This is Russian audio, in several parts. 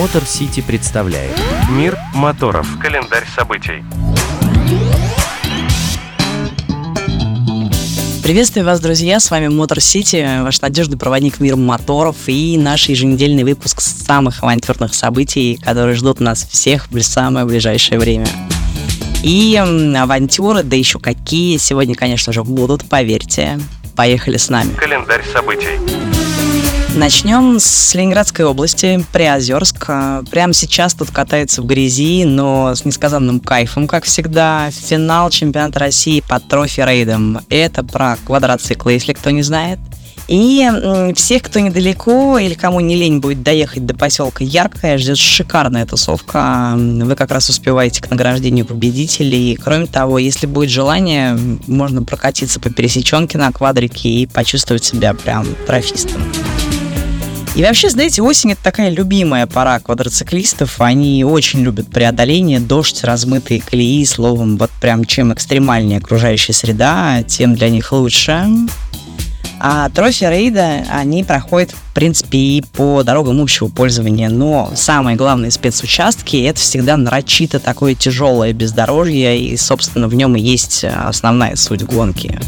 Мотор Сити представляет Мир моторов. Календарь событий. Приветствую вас, друзья! С вами Мотор Сити, ваш надежный проводник мира моторов и наш еженедельный выпуск самых авантюрных событий, которые ждут нас всех в самое ближайшее время. И авантюры, да еще какие, сегодня, конечно же, будут, поверьте. Поехали с нами. Календарь событий. Начнем с Ленинградской области, Приозерск. Прямо сейчас тут катается в грязи, но с несказанным кайфом, как всегда. Финал чемпионата России по трофи-рейдам. Это про квадроциклы, если кто не знает. И всех, кто недалеко или кому не лень будет доехать до поселка Яркая, ждет шикарная тусовка. Вы как раз успеваете к награждению победителей. Кроме того, если будет желание, можно прокатиться по пересеченке на квадрике и почувствовать себя прям трофистом. И вообще, знаете, осень это такая любимая пора квадроциклистов. Они очень любят преодоление, дождь, размытые колеи. Словом, вот прям чем экстремальнее окружающая среда, тем для них лучше. А трофи рейда, они проходят, в принципе, и по дорогам общего пользования. Но самые главные спецучастки — это всегда нарочито такое тяжелое бездорожье, и, собственно, в нем и есть основная суть гонки.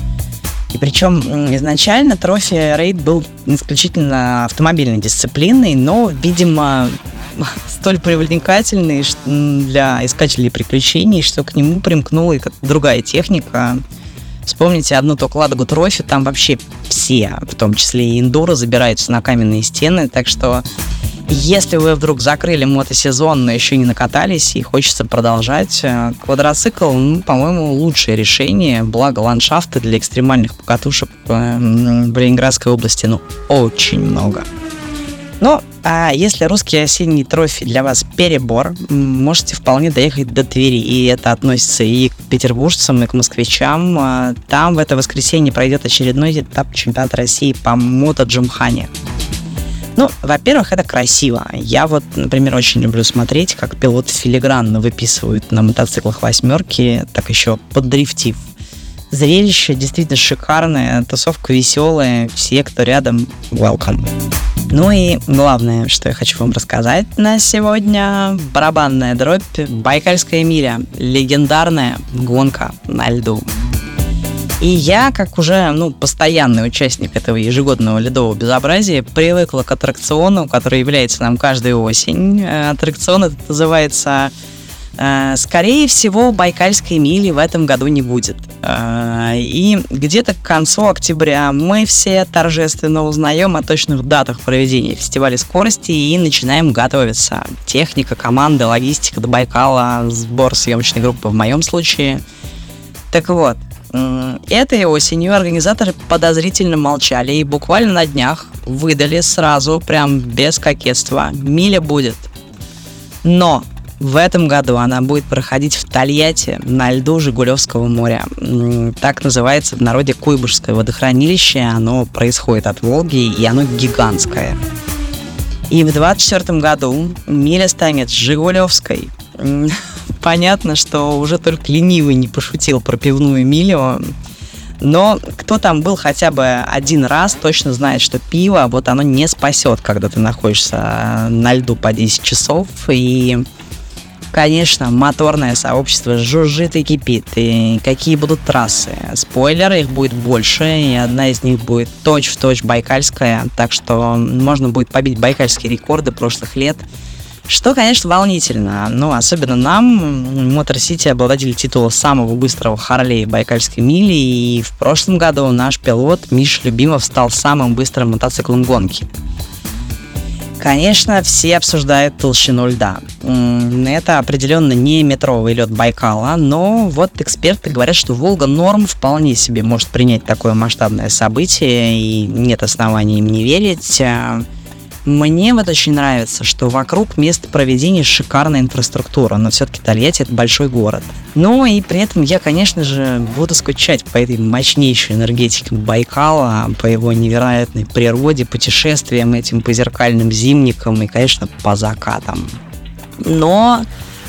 И причем изначально трофи рейд был исключительно автомобильной дисциплиной, но, видимо, столь привлекательный для искателей приключений, что к нему примкнула и другая техника. Вспомните одну только Ладогу Трофи, там вообще все, в том числе и индуры, забираются на каменные стены, так что если вы вдруг закрыли мотосезон, но еще не накатались и хочется продолжать, э, квадроцикл, ну, по-моему, лучшее решение. Благо ландшафта для экстремальных покатушек э, в Ленинградской области, ну, очень много. Но а если русский осенний трофи для вас перебор, можете вполне доехать до Твери. И это относится и к петербуржцам, и к москвичам. А, там в это воскресенье пройдет очередной этап чемпионата России по мотоджимхане. Ну, во-первых, это красиво. Я вот, например, очень люблю смотреть, как пилоты филигранно выписывают на мотоциклах восьмерки, так еще поддрифтив. Зрелище действительно шикарное, тусовка веселая, все, кто рядом, welcome. Ну и главное, что я хочу вам рассказать на сегодня, барабанная дробь Байкальская миля, легендарная гонка на льду. И я, как уже ну, постоянный участник этого ежегодного ледового безобразия, привыкла к аттракциону, который является нам каждую осень. Э, аттракцион этот называется э, Скорее всего, Байкальской мили в этом году не будет. Э, и где-то к концу октября мы все торжественно узнаем о точных датах проведения фестиваля скорости и начинаем готовиться. Техника, команда, логистика до Байкала, сбор съемочной группы в моем случае. Так вот, Этой осенью организаторы подозрительно молчали и буквально на днях выдали сразу, прям без кокетства, миля будет. Но в этом году она будет проходить в Тольятти на льду Жигулевского моря. Так называется в народе Куйбышское водохранилище. Оно происходит от Волги, и оно гигантское. И в 2024 году миля станет Жигулевской понятно, что уже только ленивый не пошутил про пивную милю. Но кто там был хотя бы один раз, точно знает, что пиво, вот оно не спасет, когда ты находишься на льду по 10 часов. И, конечно, моторное сообщество жужжит и кипит. И какие будут трассы? Спойлеры, их будет больше, и одна из них будет точь-в-точь байкальская, так что можно будет побить байкальские рекорды прошлых лет – что, конечно, волнительно. Ну, особенно нам, Мотор Сити, обладатель титула самого быстрого Харлей Байкальской мили. И в прошлом году наш пилот Миш Любимов стал самым быстрым мотоциклом гонки. Конечно, все обсуждают толщину льда. Это определенно не метровый лед Байкала, но вот эксперты говорят, что Волга Норм вполне себе может принять такое масштабное событие, и нет оснований им не верить. Мне вот очень нравится, что вокруг места проведения шикарная инфраструктура, но все-таки Тольятти это большой город. Ну и при этом я, конечно же, буду скучать по этой мощнейшей энергетике Байкала, по его невероятной природе, путешествиям этим по зеркальным зимникам и, конечно, по закатам. Но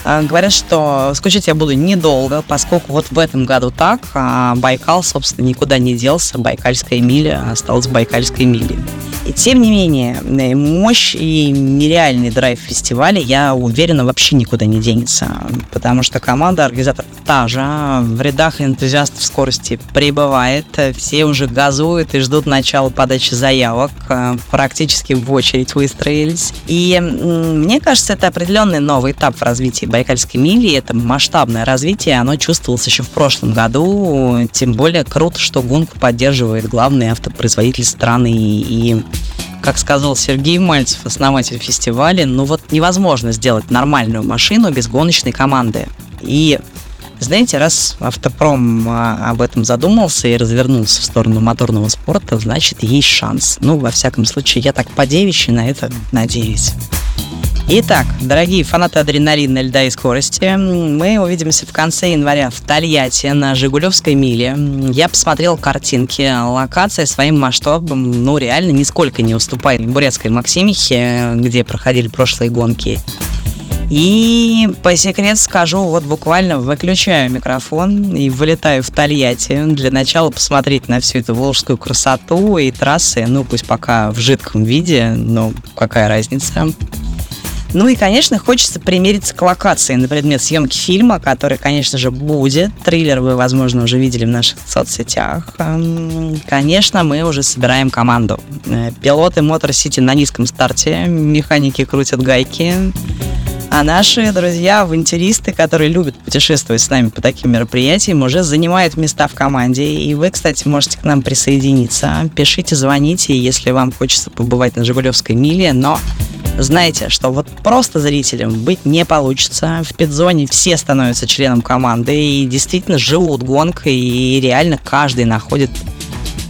А, говорят, что скучать я буду недолго, поскольку вот в этом году так, а Байкал, собственно, никуда не делся, Байкальская миля осталась Байкальской милей. И тем не менее, э, мощь и нереальный драйв фестиваля, я уверена, вообще никуда не денется, потому что команда организатор та же, в рядах энтузиастов скорости прибывает, все уже газуют и ждут начала подачи заявок, э, практически в очередь выстроились. И мне кажется, это определенный новый этап в развитии Байкальской мили, это масштабное развитие, оно чувствовалось еще в прошлом году, тем более круто, что гонку поддерживает главный автопроизводитель страны и как сказал Сергей Мальцев, основатель фестиваля, ну вот невозможно сделать нормальную машину без гоночной команды. И знаете, раз автопром а, об этом задумался и развернулся в сторону моторного спорта, значит, есть шанс. Ну, во всяком случае, я так по девичьи на это надеюсь. Итак, дорогие фанаты адреналина, льда и скорости, мы увидимся в конце января в Тольятти на Жигулевской миле. Я посмотрел картинки, локация своим масштабом, ну, реально нисколько не уступает Бурятской Максимихе, где проходили прошлые гонки. И по секрету скажу, вот буквально выключаю микрофон и вылетаю в Тольятти для начала посмотреть на всю эту волжскую красоту и трассы, ну пусть пока в жидком виде, но какая разница. Ну и, конечно, хочется примериться к локации на предмет съемки фильма, который, конечно же, будет. Трейлер вы, возможно, уже видели в наших соцсетях. Конечно, мы уже собираем команду. Э, пилоты Motor City на низком старте, механики крутят гайки. А наши друзья, авантюристы, которые любят путешествовать с нами по таким мероприятиям, уже занимают места в команде. И вы, кстати, можете к нам присоединиться. Пишите, звоните, если вам хочется побывать на Жигулевской миле. Но знаете, что вот просто зрителем быть не получится. В пидзоне все становятся членом команды и действительно живут гонкой, и реально каждый находит,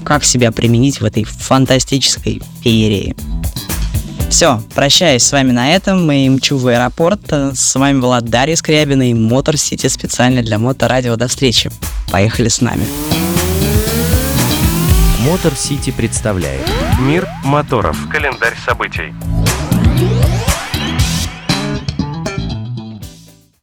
как себя применить в этой фантастической феерии. Все, прощаюсь с вами на этом. Мы мчу в аэропорт. С вами была Дарья Скрябина и Мотор Сити специально для Моторадио. До встречи. Поехали с нами. Мотор Сити представляет Мир моторов. Календарь событий.